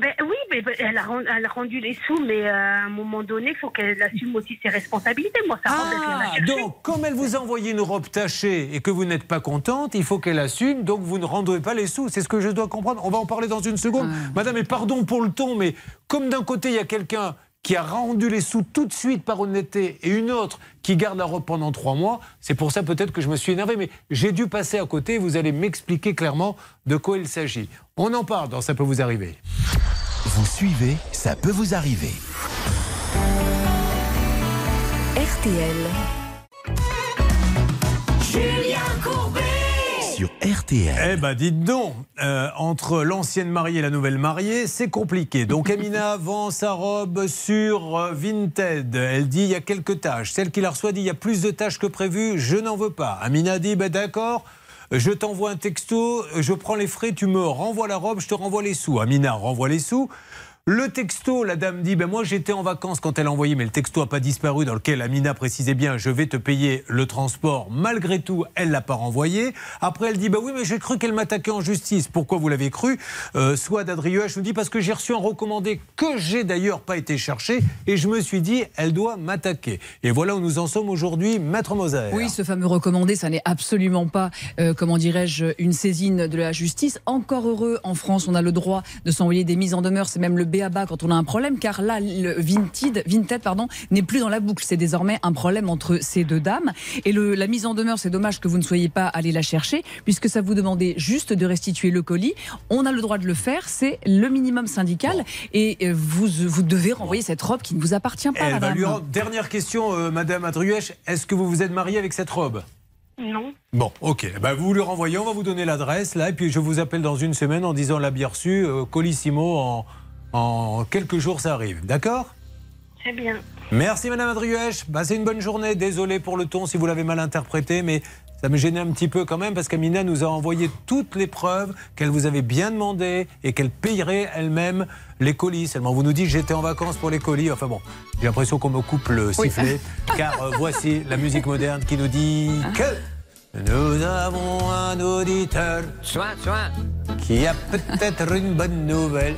Speaker 11: Ben oui, mais ben, elle, a, ren- elle a rendu les sous, mais euh, à un moment donné, il faut qu'elle assume aussi ses responsabilités. Moi, ça
Speaker 1: Ah, donc, comme elle vous a envoyé une robe tachée et que vous n'êtes pas contente, il faut qu'elle assume, donc vous ne rendrez pas les sous. C'est ce que je dois comprendre. On va en parler dans une seconde. Madame, et pardon pour le ton, mais comme d'un côté, il y a quelqu'un qui a rendu les sous tout de suite par honnêteté et une autre qui garde la robe pendant trois mois, c'est pour ça peut-être que je me suis énervé, mais j'ai dû passer à côté. Vous allez m'expliquer clairement de quoi il s'agit. On en parle dans Ça peut vous arriver.
Speaker 3: Vous suivez, ça peut vous arriver.
Speaker 4: RTL.
Speaker 3: Sur RTL.
Speaker 1: Eh ben, dites donc, euh, entre l'ancienne mariée et la nouvelle mariée, c'est compliqué. Donc, Amina vend sa robe sur euh, Vinted. Elle dit il y a quelques tâches. Celle qui la reçoit dit il y a plus de tâches que prévu, je n'en veux pas. Amina dit ben, d'accord. Je t'envoie un texto, je prends les frais, tu me renvoies la robe, je te renvoie les sous. Amina renvoie les sous. Le texto, la dame dit, ben moi j'étais en vacances quand elle a envoyé, mais le texto n'a pas disparu, dans lequel Amina précisait bien, je vais te payer le transport. Malgré tout, elle l'a pas renvoyé. Après, elle dit, ben oui, mais j'ai cru qu'elle m'attaquait en justice. Pourquoi vous l'avez cru? Euh, Soit d'Adrieuche nous dit, parce que j'ai reçu un recommandé que j'ai d'ailleurs pas été cherché, et je me suis dit, elle doit m'attaquer. Et voilà où nous en sommes aujourd'hui, Maître Moser.
Speaker 6: Oui, ce fameux recommandé, ça n'est absolument pas, euh, comment dirais-je, une saisine de la justice. Encore heureux, en France, on a le droit de s'envoyer des mises en demeure. C'est même le béaba quand on a un problème, car là, le Vinted, Vinted pardon, n'est plus dans la boucle. C'est désormais un problème entre ces deux dames. Et le, la mise en demeure, c'est dommage que vous ne soyez pas allé la chercher, puisque ça vous demandait juste de restituer le colis. On a le droit de le faire, c'est le minimum syndical, et euh, vous, vous devez renvoyer cette robe qui ne vous appartient pas,
Speaker 1: Elle va
Speaker 6: madame.
Speaker 1: lui rendre- Dernière question, euh, Madame Adruèche. Est-ce que vous vous êtes mariée avec cette robe?
Speaker 11: Non.
Speaker 1: Bon, ok. Ben, vous lui renvoyez, on va vous donner l'adresse, là, et puis je vous appelle dans une semaine en disant la bien reçue, euh, Colissimo, en, en quelques jours, ça arrive. D'accord?
Speaker 11: Très bien.
Speaker 1: Merci, Madame Adruèche. Passez une bonne journée. Désolé pour le ton si vous l'avez mal interprété, mais Ça me gênait un petit peu quand même parce qu'Amina nous a envoyé toutes les preuves qu'elle vous avait bien demandé et qu'elle payerait elle-même les colis. Seulement, vous nous dites j'étais en vacances pour les colis. Enfin bon, j'ai l'impression qu'on me coupe le sifflet. Car euh, voici la musique moderne qui nous dit que nous avons un auditeur
Speaker 7: Soin, soin.
Speaker 1: qui a peut-être une bonne nouvelle.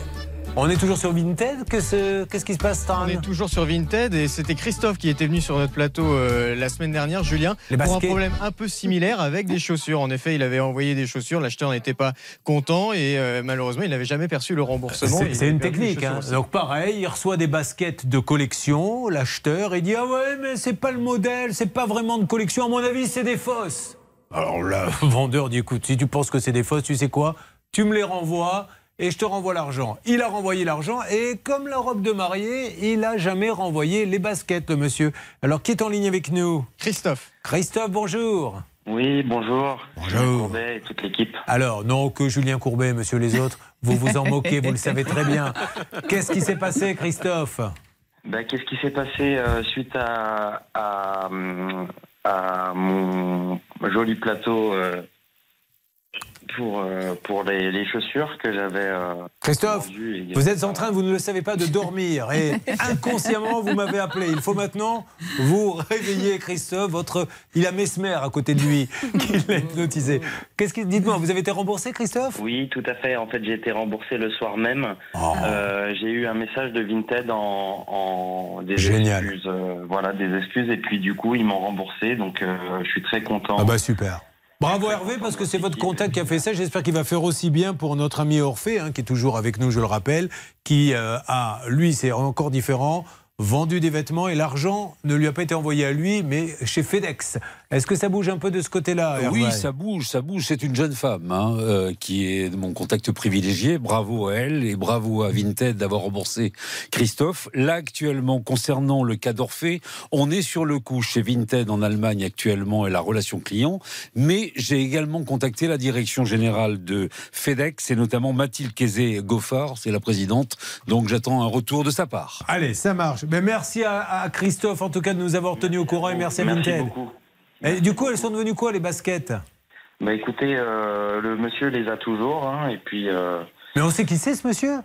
Speaker 1: On est toujours sur Vinted Qu'est-ce qui se passe, Stan
Speaker 13: On est toujours sur Vinted et c'était Christophe qui était venu sur notre plateau euh, la semaine dernière, Julien,
Speaker 1: Les
Speaker 13: pour un problème un peu similaire avec des chaussures. En effet, il avait envoyé des chaussures, l'acheteur n'était pas content et euh, malheureusement, il n'avait jamais perçu le remboursement.
Speaker 1: C'est
Speaker 13: il
Speaker 1: une technique. hein. Donc pareil, il reçoit des baskets de collection, l'acheteur, et dit ah ouais mais c'est pas le modèle, c'est pas vraiment de collection. À mon avis, c'est des fausses. Alors le vendeur dit écoute, si tu penses que c'est des fausses, tu sais quoi? Tu me les renvoies. Et je te renvoie l'argent. Il a renvoyé l'argent et comme la robe de mariée, il a jamais renvoyé les baskets, le monsieur. Alors qui est en ligne avec nous?
Speaker 13: Christophe.
Speaker 1: Christophe, bonjour.
Speaker 14: Oui, bonjour.
Speaker 1: Bonjour.
Speaker 14: Courbet et toute l'équipe.
Speaker 1: Alors, non que Julien Courbet, monsieur les autres, vous vous en moquez, vous le savez très bien. Qu'est-ce qui s'est passé, Christophe?
Speaker 14: Bah, Qu'est-ce qui s'est passé euh, suite à, à, hum, à mon joli plateau euh, pour, euh, pour les, les chaussures que j'avais. euh,
Speaker 1: Christophe,
Speaker 14: vendues et-
Speaker 1: vous êtes en train, vous ne le savez pas, de dormir. Et inconsciemment, vous m'avez appelé. Il faut maintenant vous réveiller, Christophe. Votre, il a Mesmer à côté de lui, qui l'a hypnotisé. Qu'est-ce qui, dites-moi, vous avez été remboursé, Christophe?
Speaker 14: Oui, tout à fait. En fait, j'ai été remboursé le soir même.
Speaker 1: Oh.
Speaker 14: Euh, j'ai eu un message de Vinted en, en des
Speaker 1: Génial.
Speaker 14: excuses. euh, voilà, des excuses. Et puis, du coup, ils m'ont remboursé. Donc, euh, je suis très content.
Speaker 1: Ah bah super. Bravo Hervé, parce que c'est votre contact qui a fait ça. J'espère qu'il va faire aussi bien pour notre ami Orphée, hein, qui est toujours avec nous, je le rappelle, qui euh, a, lui, c'est encore différent, vendu des vêtements et l'argent ne lui a pas été envoyé à lui, mais chez FedEx. Est-ce que ça bouge un peu de ce côté-là
Speaker 12: Oui, ça bouge, ça bouge. C'est une jeune femme hein, euh, qui est mon contact privilégié. Bravo à elle et bravo à Vinted d'avoir remboursé Christophe. Là, actuellement, concernant le cas d'Orphée, on est sur le coup chez Vinted en Allemagne actuellement et la relation client. Mais j'ai également contacté la direction générale de FedEx et notamment Mathilde Kézé-Goffard, c'est la présidente. Donc j'attends un retour de sa part.
Speaker 1: Allez, ça marche. Mais merci à, à Christophe, en tout cas, de nous avoir tenus au courant et merci, à
Speaker 14: Merci
Speaker 1: Vinted.
Speaker 14: beaucoup.
Speaker 1: Et du coup, elles sont devenues quoi, les baskets
Speaker 14: Bah, écoutez, euh, le monsieur les a toujours. hein, et puis, euh,
Speaker 1: Mais on sait qui c'est, ce monsieur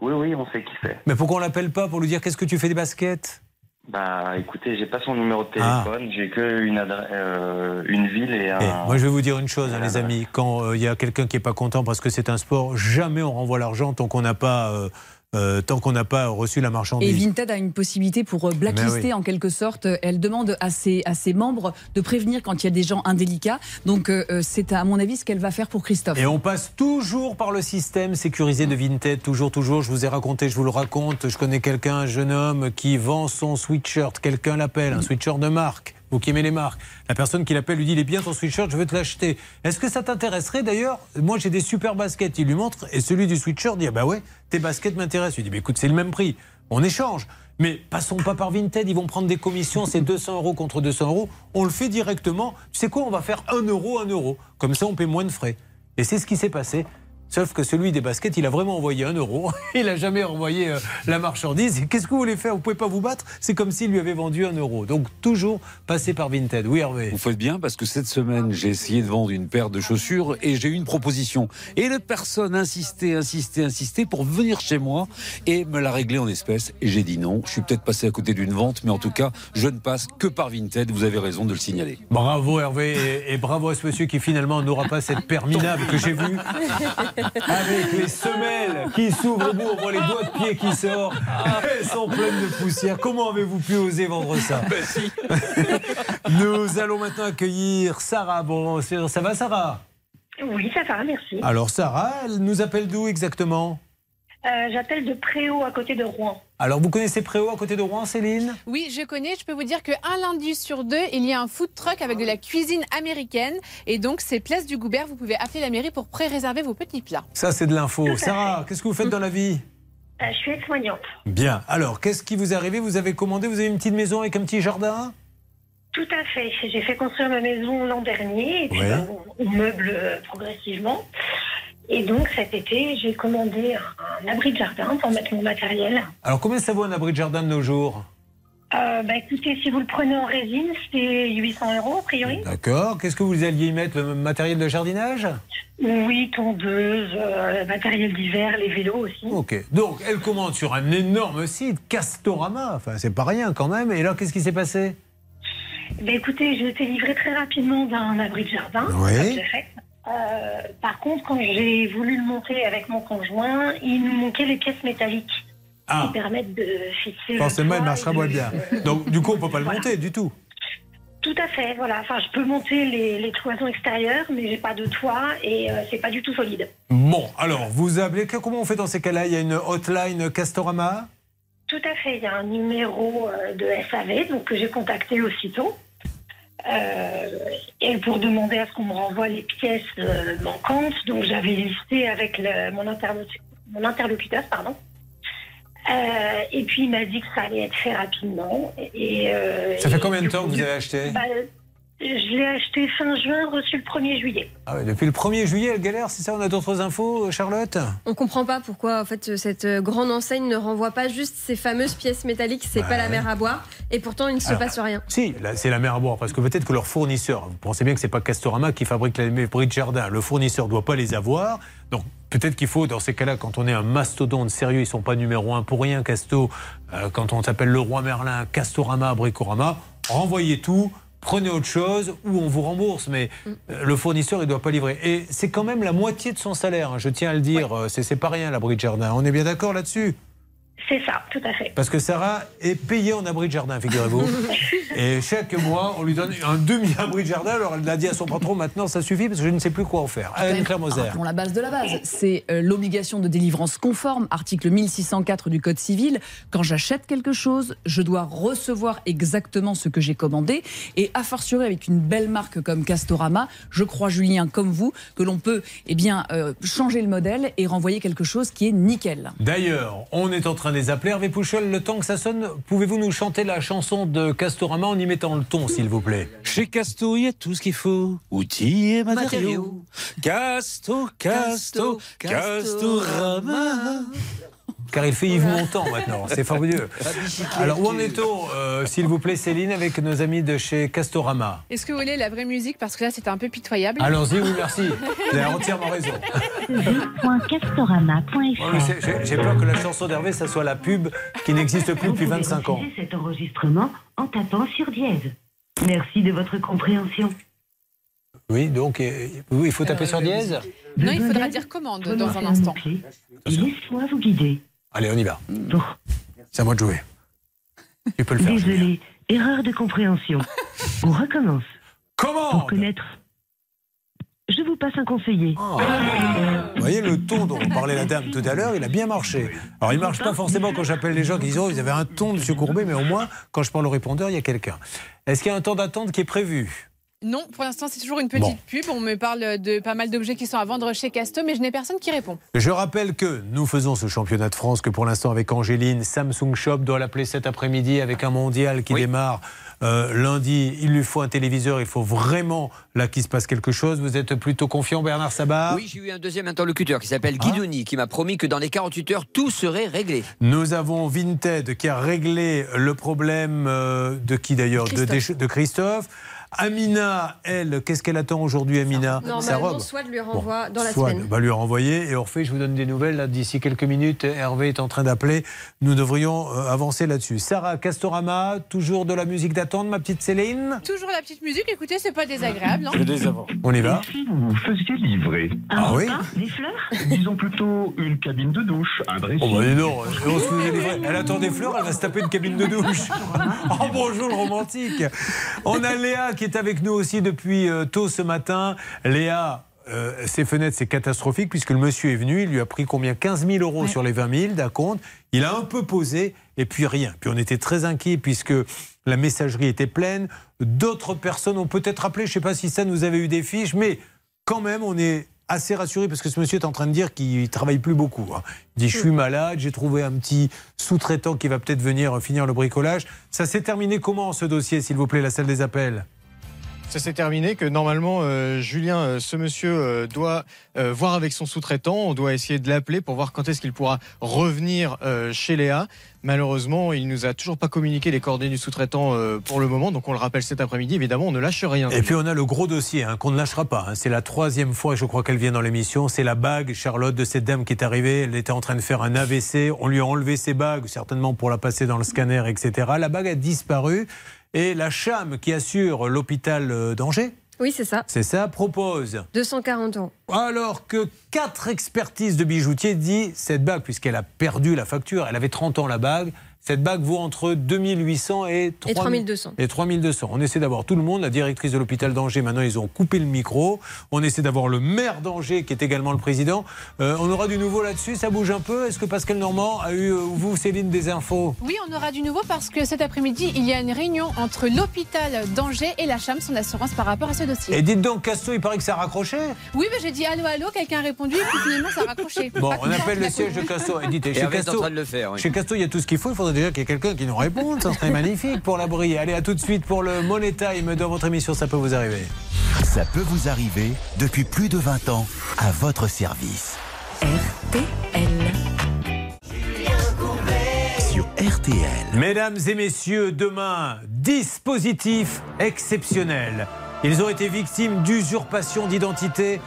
Speaker 14: oui, oui, on sait qui c'est.
Speaker 1: Mais pourquoi on l'appelle pas pour lui dire qu'est-ce que tu fais des baskets
Speaker 14: Bah, écoutez, j'ai pas son numéro de
Speaker 1: Ah.
Speaker 14: téléphone, j'ai que une, euh, une ville et un.
Speaker 1: Eh, moi, je vais vous dire une chose, hein, les amis. Quand euh, il y a quelqu'un qui est pas content parce que c'est un sport, jamais on renvoie l'argent tant qu'on n'a pas, euh, euh, tant qu'on n'a pas reçu la
Speaker 6: Et
Speaker 1: marchandise.
Speaker 6: Vinted a une possibilité pour euh, blacklister
Speaker 1: oui.
Speaker 6: en quelque sorte. Elle demande à ses, à ses membres de prévenir quand il y a des gens indélicats. Donc euh, euh, c'est à mon avis ce qu'elle va faire pour Christophe.
Speaker 1: Et on passe toujours par le système sécurisé de Vinted, toujours, toujours. Je vous ai raconté, je vous le raconte. Je connais quelqu'un, un jeune homme qui vend son sweatshirt. Quelqu'un l'appelle, un sweatshirt de marque. Vous qui aimez les marques. La personne qui l'appelle lui dit Il est bien ton sweatshirt, je veux te l'acheter. Est-ce que ça t'intéresserait d'ailleurs? Moi j'ai des super baskets. Il lui montre et celui du sweatshirt dit Ah bah ouais, tes baskets m'intéressent. Il dit Mais écoute, c'est le même prix. On échange. Mais passons pas par Vinted, ils vont prendre des commissions, c'est 200 euros contre 200 euros. On le fait directement. Tu sais quoi On va faire 1 euro, 1 euro. Comme ça, on paie moins de frais. Et c'est ce qui s'est passé. Sauf que celui des baskets, il a vraiment envoyé 1 euro. Il n'a jamais envoyé euh, la marchandise. Qu'est-ce que vous voulez faire? Vous pouvez pas vous battre? C'est comme s'il lui avait vendu 1 euro. Donc toujours passer par Vinted. Oui, Hervé.
Speaker 12: Vous faites bien parce que cette semaine, j'ai essayé de vendre une paire de chaussures et j'ai eu une proposition. Et la personne insistait, insistait, insistait pour venir chez moi et me la régler en espèces. Et j'ai dit non. Je suis peut-être passé à côté d'une vente, mais en tout cas, je ne passe que par Vinted. Vous avez raison de le signaler.
Speaker 1: Bravo Hervé et, et bravo à ce monsieur qui finalement n'aura pas cette paire minable que j'ai vue avec les semelles qui s'ouvrent au bout, on voit les doigts de pied qui sortent, elles sont pleines de poussière. Comment avez-vous pu oser vendre ça Nous allons maintenant accueillir Sarah. Bon, ça va Sarah?
Speaker 11: Oui, ça va, merci.
Speaker 1: Alors Sarah, elle nous appelle d'où exactement?
Speaker 11: Euh, J'appelle de Préau à côté de Rouen.
Speaker 1: Alors vous connaissez Préau à côté de Rouen, Céline?
Speaker 9: Oui, je connais. Je peux vous dire qu'un lundi sur deux, il y a un food truck avec de la cuisine américaine. Et donc, c'est Place du Goubert. Vous pouvez appeler la mairie pour pré-réserver vos petits plats.
Speaker 1: Ça c'est de l'info. Sarah, qu'est-ce que vous faites dans la vie?
Speaker 11: Euh, je suis aide-soignante.
Speaker 1: Bien. Alors, qu'est-ce qui vous est arrivé? Vous avez commandé, vous avez une petite maison avec un petit jardin?
Speaker 11: Tout à fait. J'ai fait construire ma maison l'an dernier et puis
Speaker 1: Ouais.
Speaker 11: on, on meuble euh, progressivement. Et donc cet été, j'ai commandé un, un abri de jardin pour mettre mon matériel.
Speaker 1: Alors, combien ça vaut un abri de jardin de nos jours
Speaker 15: Euh, bah, écoutez, si vous le prenez en résine, c'est 800 euros a priori.
Speaker 1: D'accord. Qu'est-ce que vous alliez y mettre Le matériel de jardinage
Speaker 15: Oui, tondeuse, euh, matériel d'hiver, les vélos aussi.
Speaker 1: Ok. Donc, elle commande sur un énorme site, Castorama. Enfin, c'est pas rien quand même. Et là, qu'est-ce qui s'est passé?
Speaker 15: Bah, écoutez, j'ai été livrée très rapidement d'un abri de jardin.
Speaker 1: Oui.
Speaker 15: ça. Euh, par contre, quand j'ai voulu le monter avec mon conjoint, il nous manquait les pièces métalliques
Speaker 1: Ah.
Speaker 15: qui permettent de fixer.
Speaker 1: Forcément, il marchera moins
Speaker 15: de-
Speaker 1: bien. Donc, du coup, on peut pas le
Speaker 15: Voilà.
Speaker 1: monter du tout.
Speaker 15: Tout à fait, voilà. Enfin, je peux monter les, les cloisons extérieures, mais j'ai pas de toit et euh, c'est pas du tout solide.
Speaker 1: Bon, alors, vous appelez. Comment on fait dans ces cas-là? Il y a une hotline Castorama?
Speaker 15: Tout à fait. Il y a un numéro euh, de SAV donc, que j'ai contacté aussitôt. Euh, et pour demander à ce qu'on me renvoie les pièces euh, manquantes, donc j'avais listé avec le- mon, interlo- mon interlocuteur, pardon. Euh, et puis il m'a dit que ça allait être fait rapidement. Et, euh,
Speaker 1: Ça fait combien de temps que vous avez acheté?
Speaker 15: bah, Je l'ai acheté fin juin, reçu le 1er juillet.
Speaker 1: Ah ouais, Depuis le 1er juillet, elle galère, c'est ça On a d'autres infos, Charlotte?
Speaker 2: On comprend pas pourquoi en fait cette euh, grande enseigne ne renvoie pas juste ces fameuses pièces métalliques, c'est
Speaker 1: Bah
Speaker 2: pas la
Speaker 1: ouais.
Speaker 2: mer à boire et pourtant il ne se
Speaker 1: Alors,
Speaker 2: passe rien.
Speaker 1: Si, là, c'est la mer à boire, parce que peut-être que leur fournisseur, vous pensez bien que c'est pas Castorama qui fabrique les abris de jardin, le fournisseur doit pas les avoir, donc peut-être qu'il faut, dans ces cas-là, quand on est un mastodonte sérieux, ils sont pas numéro un pour rien, Casto, euh, quand on s'appelle le roi Merlin, Castorama, Bricorama, renvoyez tout, prenez autre chose ou on vous rembourse, mais euh, le fournisseur, il doit pas livrer. Et c'est quand même la moitié de son salaire, hein, je tiens à le dire, euh, c'est c'est pas rien l'abri de jardin, on est bien d'accord là-dessus?
Speaker 15: C'est ça, tout à fait.
Speaker 1: parce que Sarah est payée en abri de jardin, figurez-vous. Et chaque mois, on lui donne un demi-abri de jardin. Alors elle l'a dit à son patron, maintenant ça suffit parce que je ne sais plus quoi en faire. Anne-Claire Moser.
Speaker 6: Rappelons la base de la base. C'est euh, l'obligation de délivrance conforme, article 1604 du Code civil. Quand j'achète quelque chose, je dois recevoir exactement ce que j'ai commandé. Et a fortiori, avec une belle marque comme Castorama, je crois, Julien, comme vous, que l'on peut eh bien, euh, changer le modèle et renvoyer quelque chose qui est nickel.
Speaker 1: D'ailleurs, on est en train de les appeler. Hervé Pouchol, le temps que ça sonne, pouvez-vous nous chanter la chanson de Castorama en y mettant le ton, s'il vous plaît
Speaker 12: Chez Casto, il y a tout ce qu'il faut. Outils et matériaux. Casto, Casto, Castorama.
Speaker 1: Car il fait Yves Montand maintenant, c'est fabuleux. Alors où en est-on, euh, s'il vous plaît, Céline, avec nos amis de chez Castorama
Speaker 9: Est-ce que vous voulez la vraie musique? Parce que là, c'était un peu pitoyable.
Speaker 1: Allons-y, oui, merci. Vous avez entièrement raison.
Speaker 16: Castorama.fr.
Speaker 1: J'ai peur que la chanson d'Hervé, ça soit la pub qui n'existe plus depuis 25 ans.
Speaker 16: cet enregistrement en tapant sur dièse. Merci de votre compréhension.
Speaker 1: Oui, donc euh, il faut taper sur dièse.
Speaker 9: Non, il faudra dire commande dans un instant.
Speaker 16: Laisse-moi vous guider.
Speaker 1: Allez, on y va. C'est à moi de jouer. Tu peux le faire.
Speaker 16: Désolé, erreur de compréhension. On recommence.
Speaker 1: Comment
Speaker 16: Pour connaître. Je vous passe un conseiller.
Speaker 1: Vous voyez le ton dont parlait la dame tout à l'heure, il a bien marché. Alors il marche pas forcément quand j'appelle les gens qui disent oh ils avaient un ton Monsieur Courbet, mais au moins quand je parle au répondeur il y a quelqu'un. Est-ce qu'il y a un temps d'attente qui est prévu?
Speaker 9: Non, pour l'instant, c'est toujours une petite
Speaker 1: Bon.
Speaker 9: pub. On me parle de pas mal d'objets qui sont à vendre chez Casto, mais je n'ai personne qui répond.
Speaker 1: Je rappelle que nous faisons ce championnat de France que pour l'instant avec Angéline, Samsung Shop doit l'appeler cet après-midi avec un mondial qui démarre euh, lundi. Il lui faut un téléviseur, il faut vraiment là qu'il se passe quelque chose. Vous êtes plutôt confiant Bernard Sabat?
Speaker 7: Oui, j'ai eu un deuxième interlocuteur qui s'appelle Guidouni, qui m'a promis que dans les 48 heures, tout serait réglé.
Speaker 1: Nous avons Vinted qui a réglé le problème euh, de qui d'ailleurs? De
Speaker 2: Christophe.
Speaker 1: Amina, elle, qu'est-ce qu'elle attend aujourd'hui, Amina Sa
Speaker 2: Normalement,
Speaker 1: robe
Speaker 2: soit lui renvoie dans la
Speaker 1: Soit
Speaker 2: semaine.
Speaker 1: va lui renvoyer. Et Orphée, je vous donne des nouvelles. là, D'ici quelques minutes, Hervé est en train d'appeler. Nous devrions euh, avancer là-dessus. Sarah Castorama, toujours de la musique d'attente, ma petite Céline
Speaker 9: Toujours la petite musique, écoutez, c'est pas désagréable. hein.
Speaker 1: On y va
Speaker 17: Si vous vous faisiez livrer
Speaker 1: Ah oui
Speaker 16: Des fleurs
Speaker 17: Disons plutôt une cabine de douche, un dressing.
Speaker 1: Oh bah donc, on se faisait livrer. Elle attend des fleurs, elle va se taper une cabine de douche. Oh bonjour le romantique. On a Léa qui est avec nous aussi depuis euh, tôt ce matin. Léa, euh, ses fenêtres, c'est catastrophique puisque le monsieur est venu, il lui a pris combien? 15 000 euros sur les 20 000 d'un compte. Il a un peu posé et puis rien. Puis on était très inquiets puisque la messagerie était pleine. D'autres personnes ont peut-être appelé, je ne sais pas si ça nous avait eu des fiches, mais quand même on est assez rassuré parce que ce monsieur est en train de dire qu'il travaille plus beaucoup. hein. Il dit je suis malade, j'ai trouvé un petit sous-traitant qui va peut-être venir finir le bricolage. Ça s'est terminé comment ce dossier, s'il vous plaît, la salle des appels?
Speaker 13: Ça s'est terminé, que normalement, euh, Julien, euh, ce monsieur euh, doit voir avec son sous-traitant, on doit essayer de l'appeler pour voir quand est-ce qu'il pourra revenir chez Léa. Malheureusement, il nous a toujours pas communiqué les coordonnées du sous-traitant pour le moment, donc on le rappelle cet après-midi. Évidemment, on ne lâche rien.
Speaker 1: Et puis on a le gros dossier hein, qu'on ne lâchera pas. hein. C'est la troisième fois, je crois qu'elle vient dans l'émission. C'est la bague, Charlotte, de cette dame qui est arrivée. Elle était en train de faire un AVC. On lui a enlevé ses bagues, certainement pour la passer dans le scanner, etc. La bague a disparu. Et la CHAM qui assure l'hôpital euh, d'Angers,
Speaker 2: Oui, c'est ça.
Speaker 1: c'est ça, propose
Speaker 2: 240 euros.
Speaker 1: alors que quatre expertises de bijoutiers disent cette bague, puisqu'elle a perdu la facture, elle avait 30 ans la bague, cette bague vaut entre 2800 et, 3000
Speaker 2: Et 3200.
Speaker 1: Et 3200. On essaie d'avoir tout le monde, la directrice de l'hôpital d'Angers, maintenant ils ont coupé le micro. On essaie d'avoir le maire d'Angers qui est également le président. Euh, on aura du nouveau là-dessus, ça bouge un peu. Est-ce que Pascal Normand a eu, euh, vous Céline, des infos?
Speaker 9: Oui, on aura du nouveau parce que cet après-midi, il y a une réunion entre l'hôpital d'Angers et la CHAM, son assurance par rapport à ce dossier.
Speaker 1: Et dites donc, Casto, il paraît que ça a raccroché?
Speaker 9: Oui, mais j'ai dit allô, allô, quelqu'un a répondu, et puis finalement, ça a raccroché.
Speaker 1: Bon, on appelle le siège de. Casto. Et dites,
Speaker 7: Et
Speaker 1: chez
Speaker 7: Hervé est en
Speaker 1: Casto,
Speaker 7: train de le faire, oui.
Speaker 1: chez Casto, il y a tout ce qu'il faut. Il faudrait déjà qu'il y ait quelqu'un qui nous réponde. Ça serait magnifique pour la briller. Allez, à tout de suite pour le Money Time dans votre émission. Ça peut vous arriver.
Speaker 3: Ça peut vous arriver depuis plus de 20 ans à votre service. Sur RTL.
Speaker 1: Mesdames et messieurs, demain, dispositif exceptionnel. Ils ont été victimes d'usurpation d'identité.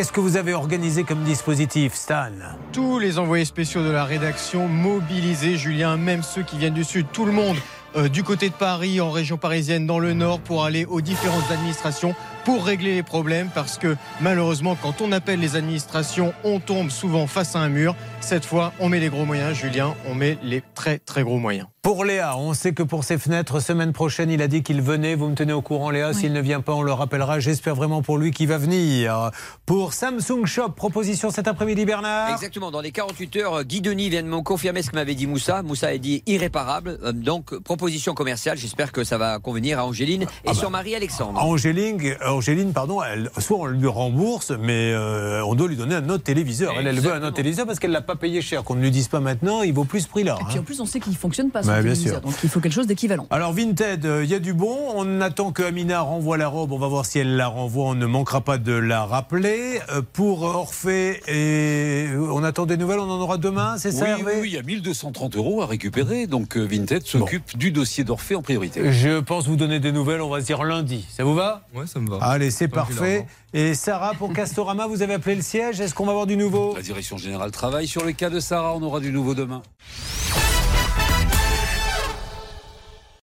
Speaker 1: Qu'est-ce que vous avez organisé comme dispositif, Stan
Speaker 13: Tous les envoyés spéciaux de la rédaction mobilisés, Julien, même ceux qui viennent du Sud, tout le monde euh, du côté de Paris, en région parisienne, dans le Nord, pour aller aux différentes administrations pour régler les problèmes, parce que malheureusement, quand on appelle les administrations, on tombe souvent face à un mur. Cette fois, on met les gros moyens, Julien, on met les très très gros moyens.
Speaker 1: Pour Léa, on sait que pour ses fenêtres, semaine prochaine, il a dit qu'il venait. Vous me tenez au courant, Léa. S'il ne vient pas, on le rappellera. J'espère vraiment pour lui qu'il va venir. Pour Samsung Shop, proposition cet après-midi, Bernard.
Speaker 7: Exactement, dans les 48 heures, Guy Denis vient de me confirmer ce que m'avait dit Moussa. Moussa a dit irréparable. Euh, Donc, proposition commerciale, j'espère que ça va convenir à Angéline et sur Marie-Alexandre.
Speaker 1: Angéline, Angéline, pardon, elle, soit on lui rembourse, mais euh, on doit lui donner un autre téléviseur. Elle, elle veut un autre téléviseur parce qu'elle l'a pas payé cher. Qu'on ne lui dise pas maintenant, il vaut plus ce prix-là.
Speaker 6: Et puis
Speaker 1: hein.
Speaker 6: en plus, on sait qu'il fonctionne pas.
Speaker 1: Bien sûr.
Speaker 6: Donc il faut quelque chose d'équivalent.
Speaker 1: Alors Vinted, euh, il y a du bon? On attend que Amina renvoie la robe. On va voir si elle la renvoie. On ne manquera pas de la rappeler. Euh, pour Orphée, et on attend des nouvelles. On en aura demain, c'est ça
Speaker 12: oui,
Speaker 1: Hervé?
Speaker 12: oui, oui, il y a 1230 euros à récupérer. Donc euh, Vinted s'occupe du dossier d'Orphée en priorité.
Speaker 1: Je pense vous donner des nouvelles. On va se dire lundi. Ça vous va?
Speaker 8: Ouais, ça me va.
Speaker 1: Allez, c'est parfait. Et Sarah, pour Castorama, vous avez appelé le siège. Est-ce qu'on va avoir du nouveau?
Speaker 12: La direction générale travaille sur le cas de Sarah. On aura du nouveau demain.